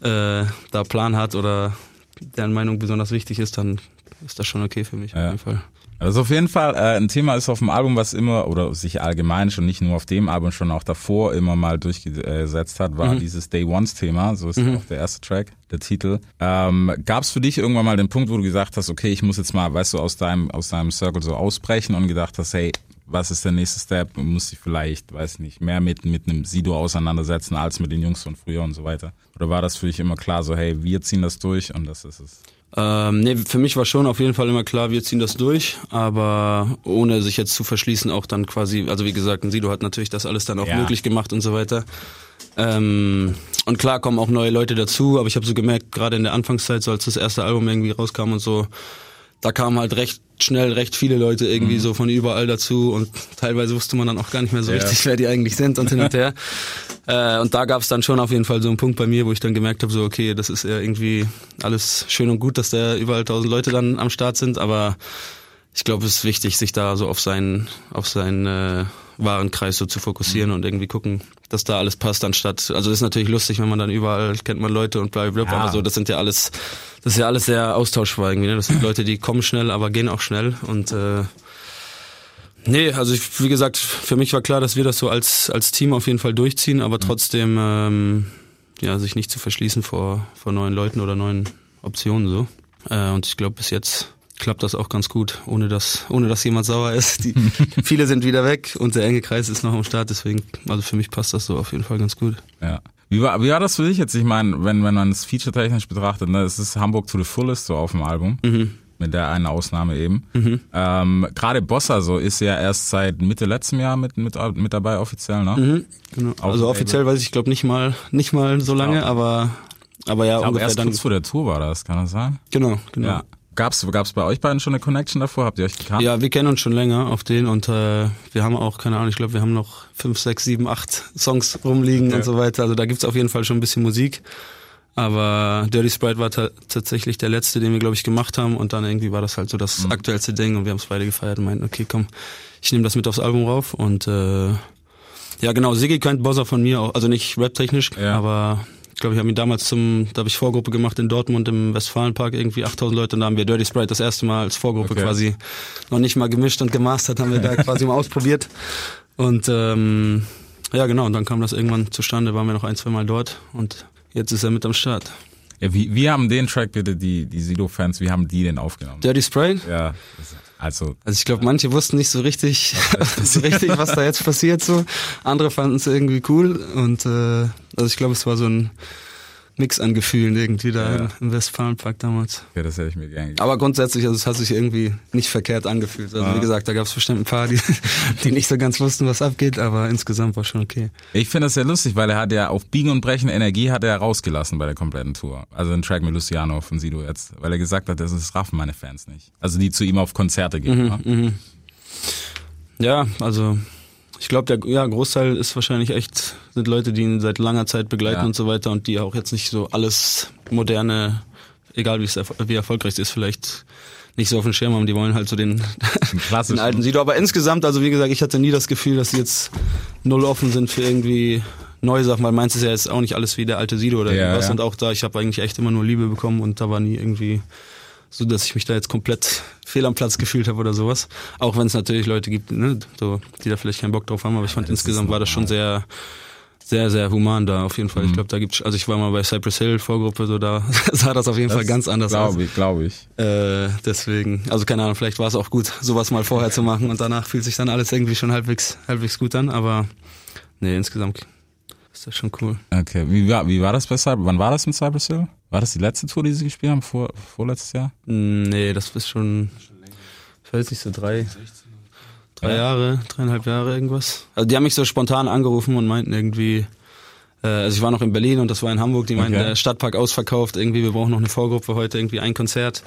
[SPEAKER 2] äh, da Plan hat oder deren Meinung besonders wichtig ist, dann ist das schon okay für mich
[SPEAKER 1] Ja.
[SPEAKER 2] auf jeden Fall.
[SPEAKER 1] Also auf jeden Fall äh, ein Thema ist auf dem Album, was immer oder sich allgemein schon nicht nur auf dem Album, schon auch davor immer mal durchgesetzt hat, war dieses Day Ones Thema. So ist auch der erste Track, der Titel. Ähm, Gab es für dich irgendwann mal den Punkt, wo du gesagt hast, okay, ich muss jetzt mal, weißt du, aus deinem aus deinem Circle so ausbrechen und gedacht hast, hey, was ist der nächste Step? Muss ich vielleicht, weiß nicht, mehr mit mit einem Sido auseinandersetzen als mit den Jungs von früher und so weiter? Oder war das für dich immer klar, so hey, wir ziehen das durch und das ist es?
[SPEAKER 2] Ähm, nee, für mich war schon auf jeden Fall immer klar, wir ziehen das durch, aber ohne sich jetzt zu verschließen, auch dann quasi, also wie gesagt, ein Sido hat natürlich das alles dann auch
[SPEAKER 1] Ja.
[SPEAKER 2] möglich gemacht und so weiter. Ähm, und klar kommen auch neue Leute dazu, aber ich habe so gemerkt, gerade in der Anfangszeit, so als das erste Album irgendwie rauskam und so, da kamen halt recht schnell recht viele Leute irgendwie so von überall dazu und teilweise wusste man dann auch gar nicht mehr so
[SPEAKER 1] Ja.
[SPEAKER 2] richtig, wer die eigentlich sind und hin und her. Äh, und da gab es dann schon auf jeden Fall so einen Punkt bei mir, wo ich dann gemerkt habe, so okay, das ist ja irgendwie alles schön und gut, dass da überall tausend Leute dann am Start sind, aber ich glaube, es ist wichtig, sich da so auf seinen, auf seinen äh, Warenkreis so zu fokussieren und irgendwie gucken, dass da alles passt, anstatt, also ist natürlich lustig, wenn man dann überall kennt man Leute und bla bla bla,
[SPEAKER 1] Ja.
[SPEAKER 2] aber so, das sind ja alles, das ist ja alles sehr austauschbar irgendwie, ne? Das sind Leute, die kommen schnell, aber gehen auch schnell und äh, Nee, also ich, wie gesagt, für mich war klar, dass wir das so als, als Team auf jeden Fall durchziehen, aber trotzdem ähm, ja, sich nicht zu verschließen vor, vor neuen Leuten oder neuen Optionen so. Äh, und ich glaube, bis jetzt klappt das auch ganz gut, ohne dass, ohne dass jemand sauer ist. Die, viele sind wieder weg und der enge Kreis ist noch am Start, deswegen, also für mich passt das so auf jeden Fall ganz gut.
[SPEAKER 1] Ja. Wie war, wie war das für dich jetzt? Ich meine, wenn, wenn man es featuretechnisch betrachtet, ne, es ist Hamburg to the fullest so auf dem Album. Mit der einen Ausnahme eben. Ähm, Gerade Bossa so ist ja erst seit Mitte letztem Jahr mit, mit, mit dabei offiziell, ne?
[SPEAKER 2] Genau.
[SPEAKER 1] Auf
[SPEAKER 2] Also offiziell weiß ich, glaube nicht mal, nicht mal so lange,
[SPEAKER 1] Genau.
[SPEAKER 2] aber Aber ja,
[SPEAKER 1] Ich glaube,
[SPEAKER 2] ungefähr
[SPEAKER 1] erst
[SPEAKER 2] dann.
[SPEAKER 1] kurz vor der Tour war das, kann das sein?
[SPEAKER 2] Genau, genau.
[SPEAKER 1] Ja. Gab's, gab's bei euch beiden schon eine Connection davor? Habt ihr euch gekannt?
[SPEAKER 2] Ja, wir kennen uns schon länger auf den und äh, wir haben auch, keine Ahnung, ich glaube, wir haben noch fünf, sechs, sieben, acht Songs rumliegen
[SPEAKER 1] Okay.
[SPEAKER 2] und so weiter. Also da gibt's auf jeden Fall schon ein bisschen Musik. Aber Dirty Sprite war ta tatsächlich der letzte, den wir, glaube ich, gemacht haben. Und dann irgendwie war das halt so das aktuellste Ding und wir haben es beide gefeiert und meinten, okay, komm, ich nehme das mit aufs Album rauf. Und äh, ja, genau, Siggy kennt Bosser von mir auch, also nicht rap-technisch,
[SPEAKER 1] Ja.
[SPEAKER 2] aber ich glaube, ich habe ihn damals zum, da habe ich Vorgruppe gemacht in Dortmund im Westfalenpark, irgendwie 8000 Leute und da haben wir Dirty Sprite das erste Mal als Vorgruppe
[SPEAKER 1] Okay.
[SPEAKER 2] quasi noch nicht mal gemischt und gemastert, haben wir da quasi mal ausprobiert. Und ähm, ja, genau, und dann kam das irgendwann zustande, waren wir noch ein, zwei Mal dort und jetzt ist er mit am Start.
[SPEAKER 1] Ja, wie, wie haben den Track bitte die, die Sido-Fans, wie haben die den aufgenommen?
[SPEAKER 2] Dirty Sprite?
[SPEAKER 1] Ja, also
[SPEAKER 2] Also ich glaube, manche wussten nicht so richtig, so richtig, was da jetzt passiert. So, andere fanden es irgendwie cool und äh, also ich glaube, es war so ein Mix an Gefühlen irgendwie da
[SPEAKER 1] Ja.
[SPEAKER 2] im Westfalenpark damals.
[SPEAKER 1] okay, das hätte ich mir gern gegeben.
[SPEAKER 2] Aber grundsätzlich, also es hat sich irgendwie nicht verkehrt angefühlt. Also wie gesagt, da gab es bestimmt ein paar, die, die nicht so ganz wussten, was abgeht, aber insgesamt war schon okay.
[SPEAKER 1] Ich finde das sehr lustig, weil er hat ja auf Biegen und Brechen Energie hat er rausgelassen bei der kompletten Tour. Also ein Track mit Luciano von Sido jetzt, weil er gesagt hat, das ist raffen meine Fans nicht. Also die zu ihm auf Konzerte gehen. ne?
[SPEAKER 2] Ja, also ich glaube, der ja, Großteil ist wahrscheinlich echt, sind Leute, die ihn seit langer Zeit begleiten
[SPEAKER 1] Ja.
[SPEAKER 2] und so weiter und die auch jetzt nicht so alles moderne, egal wie es wie erfolgreich es ist, vielleicht nicht so auf dem Schirm haben, die wollen halt so den, den alten Sido. Aber insgesamt, also wie gesagt, ich hatte nie das Gefühl, dass sie jetzt null offen sind für irgendwie neue Sachen, weil meins ist ja jetzt auch nicht alles wie der alte Sido oder
[SPEAKER 1] Ja,
[SPEAKER 2] irgendwas.
[SPEAKER 1] ja.
[SPEAKER 2] Und auch da, ich habe eigentlich echt immer nur Liebe bekommen und da war nie irgendwie so, dass ich mich da jetzt komplett fehl am Platz gefühlt habe oder sowas. Auch wenn es natürlich Leute gibt, ne, so, die da vielleicht keinen Bock drauf haben, aber ich fand
[SPEAKER 1] das ist
[SPEAKER 2] insgesamt war das schon sehr, sehr, sehr human da auf jeden
[SPEAKER 1] Mhm.
[SPEAKER 2] Fall. Ich glaube, da gibt's, also ich war mal bei Cypress Hill Vorgruppe, so da sah das auf jeden Fall ganz anders aus.
[SPEAKER 1] Glaube ich, glaube ich.
[SPEAKER 2] Äh, deswegen, also keine Ahnung, vielleicht war es auch gut, sowas mal vorher zu machen und danach fühlt sich dann alles irgendwie schon halbwegs, halbwegs gut an, aber nee, insgesamt ist das schon cool.
[SPEAKER 1] Okay, wie war, wie war das bei Cyber? Wann war das mit Cypress Hill? War das die letzte Tour, die sie gespielt haben? Vor, vorletztes Jahr?
[SPEAKER 2] Nee, das ist schon, ich weiß nicht, so drei, drei
[SPEAKER 1] Ja.
[SPEAKER 2] Jahre, dreieinhalb Jahre irgendwas. Also die haben mich so spontan angerufen und meinten irgendwie, äh, also ich war noch in Berlin und das war in Hamburg, die meinten,
[SPEAKER 1] Okay.
[SPEAKER 2] der Stadtpark ausverkauft, irgendwie, wir brauchen noch eine Vorgruppe heute, irgendwie ein Konzert.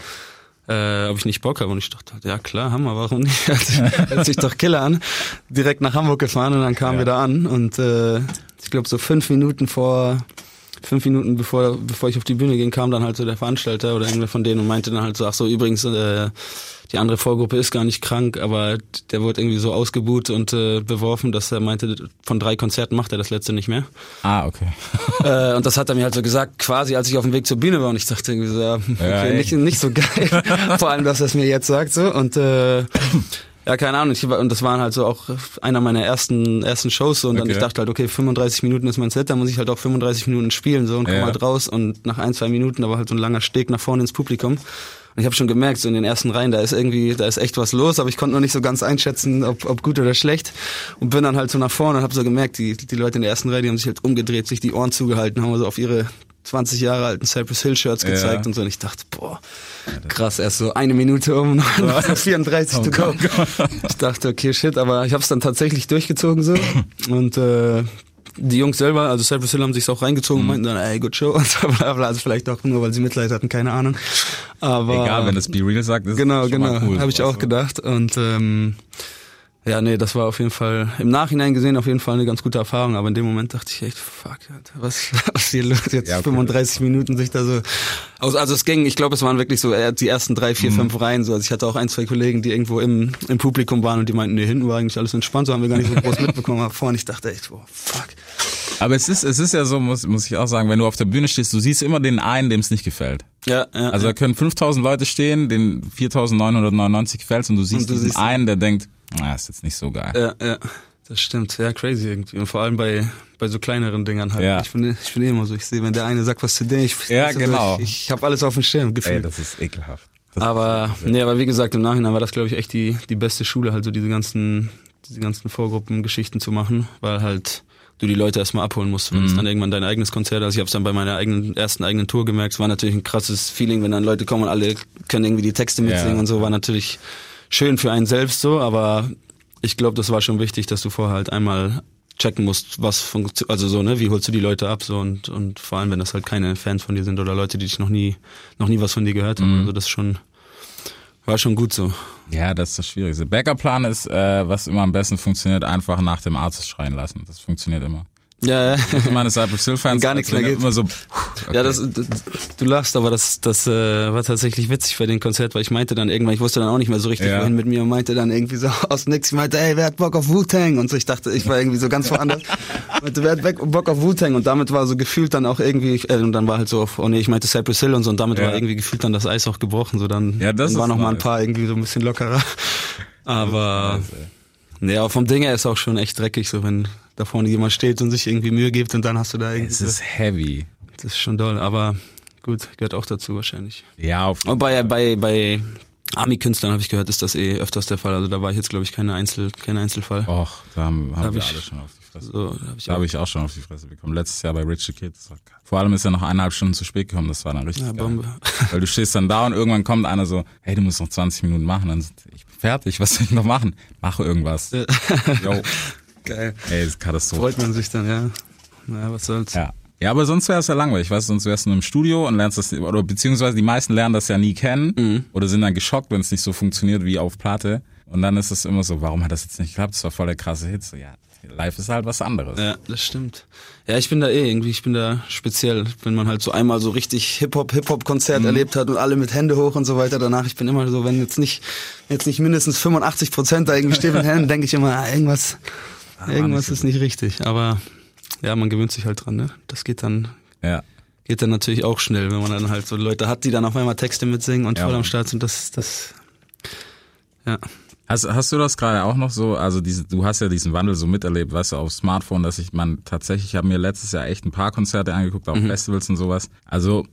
[SPEAKER 2] Äh, ob ich nicht Bock habe und ich dachte, ja klar, Hammer, warum nicht? Hört sich doch Killer an. Direkt nach Hamburg gefahren und dann kamen
[SPEAKER 1] Ja.
[SPEAKER 2] wir da an und äh, ich glaube so fünf Minuten vor fünf Minuten bevor, bevor ich auf die Bühne ging, kam dann halt so der Veranstalter oder irgendwer von denen und meinte dann halt so, ach so, übrigens, äh, die andere Vorgruppe ist gar nicht krank, aber der wurde irgendwie so ausgebuht und äh, beworfen, dass er meinte, von drei Konzerten macht er das letzte nicht mehr.
[SPEAKER 1] Ah, okay.
[SPEAKER 2] äh, und das hat er mir halt so gesagt, quasi als ich auf dem Weg zur Bühne war und ich dachte irgendwie so, okay,
[SPEAKER 1] Ja,
[SPEAKER 2] nicht, nicht so geil. Vor allem, dass er es mir jetzt sagt so und äh, ja, keine Ahnung. Ich, und das waren halt so auch einer meiner ersten ersten Shows so und dann
[SPEAKER 1] Okay.
[SPEAKER 2] ich dachte halt, okay, 35 Minuten ist mein Set, dann muss ich halt auch 35 Minuten spielen so und komm
[SPEAKER 1] Ja.
[SPEAKER 2] halt raus und nach ein, zwei Minuten, da war halt so ein langer Steg nach vorne ins Publikum. Und ich habe schon gemerkt, so in den ersten Reihen, da ist irgendwie, da ist echt was los, aber ich konnte noch nicht so ganz einschätzen, ob, ob gut oder schlecht. Und bin dann halt so nach vorne und habe so gemerkt, die, die Leute in der ersten Reihe, die haben sich halt umgedreht, sich die Ohren zugehalten, haben so auf ihre 20 Jahre alten Cypress Hill Shirts
[SPEAKER 1] Ja.
[SPEAKER 2] gezeigt und so. Und ich dachte, boah, krass, erst so eine Minute um, noch so 34 to go. Ich dachte, okay, shit, aber ich habe es dann tatsächlich durchgezogen so. Und äh, die Jungs selber, also Cypress Hill haben sich's auch reingezogen und meinten dann, ey, good show und so bla bla. Also vielleicht auch nur, weil sie Mitleid hatten, keine Ahnung. Aber
[SPEAKER 1] Egal, wenn das Be Real sagt, ist
[SPEAKER 2] Genau,
[SPEAKER 1] schon
[SPEAKER 2] genau,
[SPEAKER 1] cool.
[SPEAKER 2] habe ich auch gedacht. Und ähm, ja, nee, das war auf jeden Fall, im Nachhinein gesehen auf jeden Fall eine ganz gute Erfahrung, aber in dem Moment dachte ich echt, fuck, Alter, was, was hier los? Jetzt
[SPEAKER 1] Ja, okay.
[SPEAKER 2] 35 Minuten sich da so aus, also es ging, ich glaube, es waren wirklich so äh, die ersten drei,
[SPEAKER 1] Mhm.
[SPEAKER 2] vier, fünf Reihen so. Also ich hatte auch ein, zwei Kollegen, die irgendwo im, im Publikum waren und die meinten, nee, hinten war eigentlich alles entspannt, so haben wir gar nicht so groß mitbekommen, aber vorne, ich dachte echt, oh, fuck.
[SPEAKER 1] Aber es ist, es ist ja so, muss, muss ich auch sagen, wenn du auf der Bühne stehst, du siehst immer den einen, dem es nicht gefällt.
[SPEAKER 2] Ja, ja.
[SPEAKER 1] Also da können 5000 Leute stehen, den 4999 gefällt und du siehst
[SPEAKER 2] Und du
[SPEAKER 1] diesen
[SPEAKER 2] siehst-
[SPEAKER 1] einen, der denkt, na, ist jetzt nicht so geil.
[SPEAKER 2] Ja, ja, das stimmt. Ja, crazy irgendwie. Und vor allem bei, bei so kleineren Dingern halt.
[SPEAKER 1] Ja.
[SPEAKER 2] Ich bin, ich bin eh immer so, ich sehe, wenn der eine sagt was zu dir, ich,
[SPEAKER 1] Ja, genau.
[SPEAKER 2] ich, ich habe alles auf dem Schirm,
[SPEAKER 1] Ey,
[SPEAKER 2] gefühlt.
[SPEAKER 1] das ist ekelhaft. Das
[SPEAKER 2] aber, nee, aber wie gesagt, im Nachhinein war das, glaube ich, echt die, die beste Schule, halt so diese ganzen, diese ganzen Vorgruppengeschichten zu machen, weil halt du die Leute erstmal abholen musst, wenn es dann irgendwann dein eigenes Konzert Also ich habe es dann bei meiner eigenen ersten eigenen Tour gemerkt. Es war natürlich ein krasses Feeling, wenn dann Leute kommen und alle können irgendwie die Texte mitsingen
[SPEAKER 1] Ja.
[SPEAKER 2] und so. War natürlich schön für einen selbst so, aber ich glaube, das war schon wichtig, dass du vorher halt einmal checken musst, was funktioniert, also so, ne, wie holst du die Leute ab, so und, und vor allem, wenn das halt keine Fans von dir sind oder Leute, die dich noch nie, noch nie was von dir gehört haben. Also das ist schon, war schon gut so.
[SPEAKER 1] Ja, das ist das Schwierigste. Backup-Plan ist, äh, was immer am besten funktioniert, einfach nach dem Arzt schreien lassen. Das funktioniert immer.
[SPEAKER 2] Ja, ja.
[SPEAKER 1] Ich meine Cypress Hill Fans
[SPEAKER 2] Gar nichts mehr geht.
[SPEAKER 1] immer so.
[SPEAKER 2] Ja, das, du lachst, aber das, das äh, war tatsächlich witzig bei dem Konzert, weil ich meinte dann irgendwann, ich wusste dann auch nicht mehr so richtig,
[SPEAKER 1] Ja.
[SPEAKER 2] wohin mit mir und meinte dann irgendwie so aus nix, ich meinte, ey, wer hat Bock auf Wu-Tang? Und so, ich dachte, ich war irgendwie so ganz woanders. meinte, wer hat Bock auf Wu-Tang? Und damit war so gefühlt dann auch irgendwie, äh, und dann war halt so auf, oh nee, ich meinte Cypress Hill und so, und damit
[SPEAKER 1] Ja.
[SPEAKER 2] war irgendwie gefühlt dann das Eis auch gebrochen, so dann,
[SPEAKER 1] Ja, das
[SPEAKER 2] dann war noch mal ein paar irgendwie so ein bisschen lockerer. Aber, aber vom Ding her ist auch schon echt dreckig, so wenn da vorne jemand steht und sich irgendwie Mühe gibt und dann hast du da irgendwie,
[SPEAKER 1] Es ist heavy.
[SPEAKER 2] das ist schon doll, aber gut, gehört auch dazu wahrscheinlich.
[SPEAKER 1] Ja, auf
[SPEAKER 2] Und bei, bei, bei Army-Künstlern habe ich gehört, ist das eh öfters der Fall. Also da war ich jetzt, glaube ich, keine Einzel, kein Einzelfall.
[SPEAKER 1] Och, da haben, haben
[SPEAKER 2] Hab
[SPEAKER 1] wir
[SPEAKER 2] ich-
[SPEAKER 1] alle schon auf die Fresse.
[SPEAKER 2] So, da hab ich
[SPEAKER 1] Da habe ich auch schon auf die Fresse bekommen. Letztes Jahr bei Kid. War geil. Vor allem ist er noch eineinhalb Stunden zu spät gekommen. Das war dann richtig
[SPEAKER 2] Ja. Bombe.
[SPEAKER 1] Weil du stehst dann da und irgendwann kommt einer so, hey, du musst noch 20 Minuten machen. Dann sind, ich bin fertig, was soll ich noch machen? Mache irgendwas. Jo.
[SPEAKER 2] Geil.
[SPEAKER 1] Ey, das ist Katastrophe.
[SPEAKER 2] Freut man sich dann, ja. Na, was soll's.
[SPEAKER 1] Ja. Ja, aber sonst wäre es ja langweilig, weißt du, sonst wärst du nur im Studio und lernst das, oder beziehungsweise die meisten lernen das ja nie kennen
[SPEAKER 2] Mhm.
[SPEAKER 1] oder sind dann geschockt, wenn es nicht so funktioniert wie auf Platte. Und dann ist es immer so, warum hat das jetzt nicht geklappt? Das war voll der krasse Hit. So, ja, live ist halt was anderes.
[SPEAKER 2] Ja, das stimmt. Ja, ich bin da eh irgendwie, ich bin da speziell, wenn man halt so einmal so richtig Hip-Hop, Hip-Hop-Konzert erlebt hat und alle mit Hände hoch und so weiter danach. Ich bin immer so, wenn jetzt nicht, jetzt nicht mindestens 85 Prozent da irgendwie stehen mit Händen, denke ich immer, ah, irgendwas, irgendwas
[SPEAKER 1] so
[SPEAKER 2] ist nicht richtig. Aber ja, man gewöhnt sich halt dran, ne? Das geht dann,
[SPEAKER 1] Ja.
[SPEAKER 2] geht dann natürlich auch schnell, wenn man dann halt so Leute hat, die dann auf einmal Texte mitsingen und
[SPEAKER 1] Ja,
[SPEAKER 2] voll am. Start sind. Das, das, ja.
[SPEAKER 1] Hast, hast du das gerade auch noch so, also diese, du hast ja diesen Wandel so miterlebt, weißt du, auf Smartphone, dass ich, man tatsächlich, ich habe mir letztes Jahr echt ein paar Konzerte angeguckt, auch Festivals und sowas. Also,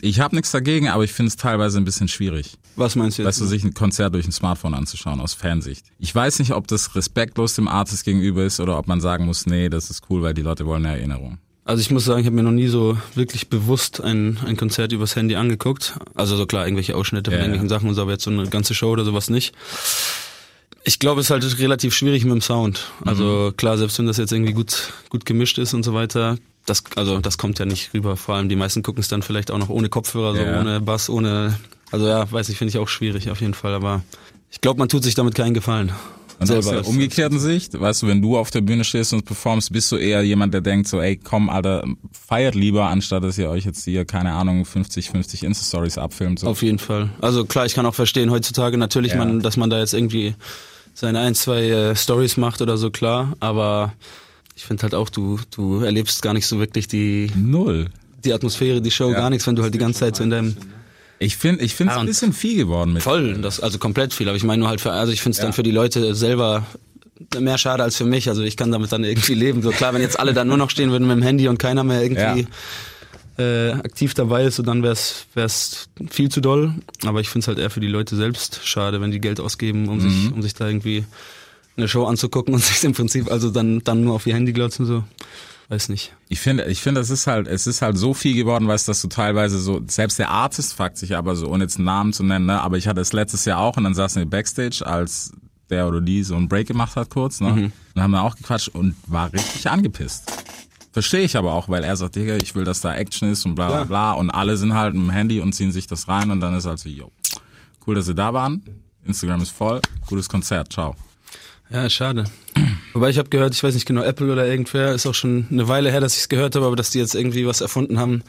[SPEAKER 1] ich habe nichts dagegen, aber ich finde es teilweise ein bisschen schwierig.
[SPEAKER 2] Was meinst du jetzt?
[SPEAKER 1] Weißt du, sich ein Konzert durch ein Smartphone anzuschauen, aus Fansicht. Ich weiß nicht, ob das respektlos dem Artist gegenüber ist oder ob man sagen muss, nee, das ist cool, weil die Leute wollen eine Erinnerung.
[SPEAKER 2] Also ich muss sagen, ich habe mir noch nie so wirklich bewusst ein, ein Konzert übers Handy angeguckt. Also so klar, irgendwelche Ausschnitte
[SPEAKER 1] Ja,
[SPEAKER 2] von
[SPEAKER 1] ja.
[SPEAKER 2] irgendwelchen Sachen und so, aber jetzt so eine ganze Show oder sowas nicht. Ich glaube, es ist halt relativ schwierig mit dem Sound. Also klar, selbst wenn das jetzt irgendwie gut, gut gemischt ist und so weiter, das, also das kommt ja nicht rüber. Vor allem die meisten gucken es dann vielleicht auch noch ohne Kopfhörer, so
[SPEAKER 1] Ja.
[SPEAKER 2] ohne Bass, ohne, also ja, weiß ich, finde ich auch schwierig auf jeden Fall, aber ich glaube, man tut sich damit keinen Gefallen.
[SPEAKER 1] Und aus der umgekehrten Sicht, weißt du, wenn du auf der Bühne stehst und performst, bist du eher jemand, der denkt so, ey, komm, Alter, feiert lieber, anstatt dass ihr euch jetzt hier, keine Ahnung, 50, 50 Insta-Stories abfilmt. So.
[SPEAKER 2] Auf jeden Fall. Also klar, ich kann auch verstehen heutzutage natürlich,
[SPEAKER 1] Ja.
[SPEAKER 2] man, dass man da jetzt irgendwie seine ein, zwei äh, Stories macht oder so, klar. Aber ich finde halt auch, du, du erlebst gar nicht so wirklich die,
[SPEAKER 1] Null.
[SPEAKER 2] die Atmosphäre, die Show,
[SPEAKER 1] Ja.
[SPEAKER 2] gar nichts, wenn du halt die ganze Zeit so in deinem
[SPEAKER 1] Ich finde, ich finde es
[SPEAKER 2] Ja,
[SPEAKER 1] ein bisschen viel geworden mit.
[SPEAKER 2] voll, das, also komplett viel. Aber ich meine nur halt für, also ich finde es
[SPEAKER 1] Ja.
[SPEAKER 2] dann für die Leute selber mehr schade als für mich. Also ich kann damit dann irgendwie leben. So klar, wenn jetzt alle dann nur noch stehen würden mit dem Handy und keiner mehr irgendwie äh, aktiv dabei ist, so dann wär's wär's viel zu doll. Aber ich finde es halt eher für die Leute selbst schade, wenn die Geld ausgeben, um sich um sich da irgendwie eine Show anzugucken und sich im Prinzip also dann dann nur auf ihr Handy glotzen so. Weiß nicht.
[SPEAKER 1] Ich finde, ich finde, es ist halt, es ist halt so viel geworden, weißt du, dass du teilweise so, selbst der Artist fragt sich aber so, ohne jetzt einen Namen zu nennen, ne, aber ich hatte es letztes Jahr auch und dann saßen wir Backstage, als der oder die so einen Break gemacht hat kurz, ne, und haben dann auch gequatscht und war richtig angepisst. Verstehe ich aber auch, weil er sagt, Digga, ich will, dass da Action ist und bla bla bla. Und alle sind halt dem Handy und ziehen sich das rein und dann ist halt so, yo, cool, dass sie da waren, Instagram ist voll, gutes Konzert, ciao.
[SPEAKER 2] Ja, schade. Wobei ich habe gehört, ich weiß nicht genau, Apple oder irgendwer, ist auch schon eine Weile her, dass ich es gehört habe, aber dass die jetzt irgendwie was erfunden haben,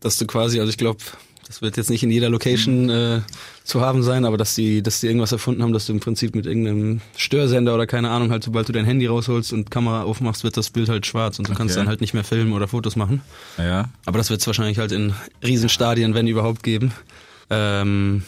[SPEAKER 2] dass du quasi, also ich glaube, das wird jetzt nicht in jeder Location äh, zu haben sein, aber dass die, dass die irgendwas erfunden haben, dass du im Prinzip mit irgendeinem Störsender oder keine Ahnung, halt sobald du dein Handy rausholst und Kamera aufmachst, wird das Bild halt schwarz und du kannst
[SPEAKER 1] Okay.
[SPEAKER 2] dann halt nicht mehr filmen oder Fotos machen.
[SPEAKER 1] Ja,
[SPEAKER 2] Aber das wird es wahrscheinlich halt in Riesenstadien, wenn überhaupt, geben. Ähm,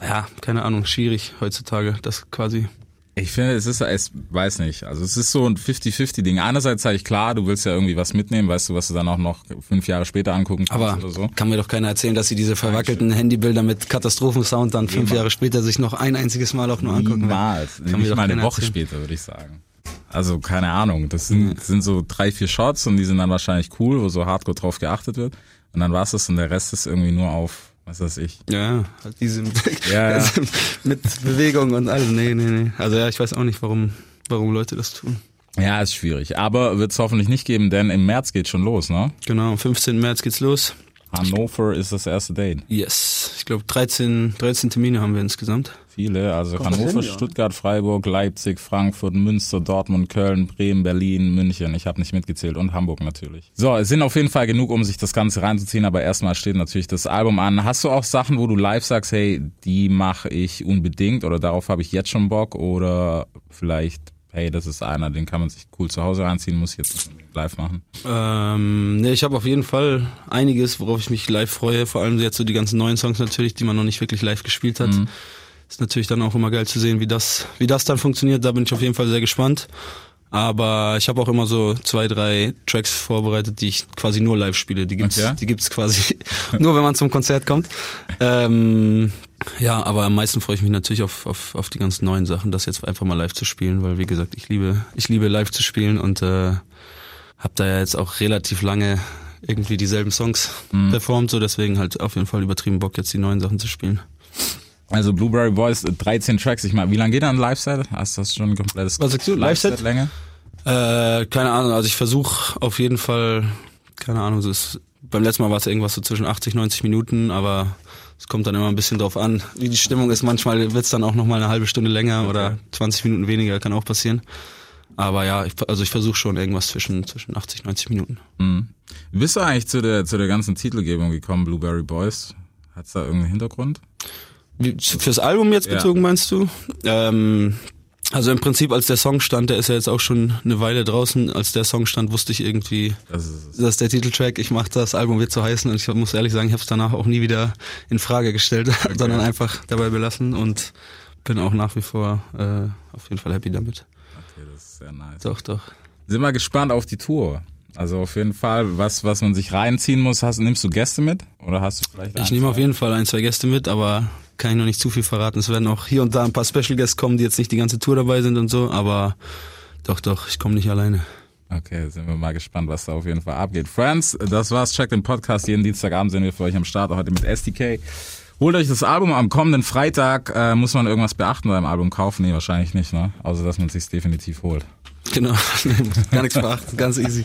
[SPEAKER 2] ja, keine Ahnung, schwierig heutzutage, das quasi.
[SPEAKER 1] Ich finde, es ist, es weiß nicht. Also es ist so ein 50-50-Ding. Einerseits sage ich klar, du willst ja irgendwie was mitnehmen, weißt du, was du dann auch noch fünf Jahre später angucken kannst
[SPEAKER 2] Aber
[SPEAKER 1] oder so.
[SPEAKER 2] kann mir doch keiner erzählen, dass sie diese verwackelten Handybilder mit Katastrophensound dann fünf Jahre später sich noch ein einziges Mal auch nur angucken werden.
[SPEAKER 1] Niemals.
[SPEAKER 2] Kann mir
[SPEAKER 1] Nicht
[SPEAKER 2] doch
[SPEAKER 1] mal eine Woche
[SPEAKER 2] erzählen.
[SPEAKER 1] später, würde ich sagen. Also keine Ahnung. Das sind, das sind so drei, vier Shots und die sind dann wahrscheinlich cool, wo so hardcore drauf geachtet wird. Und dann war's das und der Rest ist irgendwie nur auf, was weiß ich.
[SPEAKER 2] Ja, diese mit,
[SPEAKER 1] Ja, ja.
[SPEAKER 2] mit Bewegung und allem. Nee, nee, nee. Also ja, ich weiß auch nicht, warum, warum Leute das tun.
[SPEAKER 1] Ja, ist schwierig. Aber wird es hoffentlich nicht geben, denn im März geht schon los, ne?
[SPEAKER 2] Genau, am 15. März geht's los.
[SPEAKER 1] Hannover ist das erste Date.
[SPEAKER 2] Yes. Ich glaube 13, 13 Termine haben wir insgesamt.
[SPEAKER 1] Viele, also
[SPEAKER 2] Kommt
[SPEAKER 1] Hannover,
[SPEAKER 2] hin, ja?
[SPEAKER 1] Stuttgart, Freiburg, Leipzig, Frankfurt, Münster, Dortmund, Köln, Bremen, Berlin, München. Ich habe nicht mitgezählt und Hamburg natürlich. So, es sind auf jeden Fall genug, um sich das Ganze reinzuziehen, aber erstmal steht natürlich das Album an. Hast du auch Sachen, wo du live sagst, hey, die mache ich unbedingt oder darauf habe ich jetzt schon Bock oder vielleicht, hey, das ist einer, den kann man sich cool zu Hause reinziehen, muss ich jetzt nicht live machen.
[SPEAKER 2] Ähm, nee, ich habe auf jeden Fall einiges, worauf ich mich live freue. Vor allem jetzt so die ganzen neuen Songs natürlich, die man noch nicht wirklich live gespielt hat. Ist natürlich dann auch immer geil zu sehen, wie das, wie das dann funktioniert. Da bin ich auf jeden Fall sehr gespannt. Aber ich habe auch immer so zwei, drei Tracks vorbereitet, die ich quasi nur live spiele. Die gibt's,
[SPEAKER 1] Okay.
[SPEAKER 2] die gibt's quasi nur, wenn man zum Konzert kommt. Ähm, ja, aber am meisten freue ich mich natürlich auf, auf, auf die ganzen neuen Sachen, das jetzt einfach mal live zu spielen, weil wie gesagt, ich liebe, ich liebe live zu spielen und äh, habe da ja jetzt auch relativ lange irgendwie dieselben Songs performt, so deswegen halt auf jeden Fall übertrieben Bock, jetzt die neuen Sachen zu spielen.
[SPEAKER 1] Also Blueberry Boys, äh, 13 Tracks. Ich meine, wie lange geht dann ein Live-Set? Hast du das schon ein komplettes
[SPEAKER 2] Was sagst du, Live-Set?
[SPEAKER 1] Länge?
[SPEAKER 2] Äh, keine Ahnung, also ich versuche auf jeden Fall, keine Ahnung, so ist, beim letzten Mal war es irgendwas so zwischen 80, 90 Minuten, aber es kommt dann immer ein bisschen drauf an, wie die Stimmung ist. Manchmal wird's dann auch nochmal eine halbe Stunde länger oder 20 Minuten weniger, kann auch passieren. Aber ja, ich, also ich versuche schon irgendwas zwischen, zwischen 80, 90 Minuten.
[SPEAKER 1] Mhm. Wie bist du eigentlich zu der, zu der ganzen Titelgebung gekommen, Blueberry Boys? Hat's da irgendeinen Hintergrund?
[SPEAKER 2] Wie, fürs Album jetzt
[SPEAKER 1] Ja.
[SPEAKER 2] bezogen, meinst du? Ähm, also im Prinzip, als der Song stand, der ist ja jetzt auch schon eine Weile draußen, als der Song stand, wusste ich irgendwie,
[SPEAKER 1] Das ist
[SPEAKER 2] das ist der Titeltrack, ich mach das, Album wird so heißen und ich muss ehrlich sagen, ich habe es danach auch nie wieder in Frage gestellt, sondern einfach dabei belassen und bin auch nach wie vor äh, auf jeden Fall happy damit.
[SPEAKER 1] Okay, das ist sehr nice.
[SPEAKER 2] Doch, doch.
[SPEAKER 1] Sind wir gespannt auf die Tour. Also auf jeden Fall, was, was man sich reinziehen muss. Hast, nimmst du Gäste mit? Oder hast du vielleicht
[SPEAKER 2] Ich nehme auf jeden Fall ein, zwei Gäste mit, aber kann ich noch nicht zu viel verraten. Es werden auch hier und da ein paar Special Guests kommen, die jetzt nicht die ganze Tour dabei sind und so, aber doch, doch, ich komme nicht alleine.
[SPEAKER 1] Okay, sind wir mal gespannt, was da auf jeden Fall abgeht. Friends, das war's. Checkt den Podcast. Jeden Dienstagabend sind wir für euch am Start, heute mit SDK. Holt euch das Album am kommenden Freitag. Äh, muss man irgendwas beachten beim Album kaufen? Nee, wahrscheinlich nicht, ne? Außer, dass man sich's definitiv holt.
[SPEAKER 2] Genau, gar nichts beachten, ganz easy.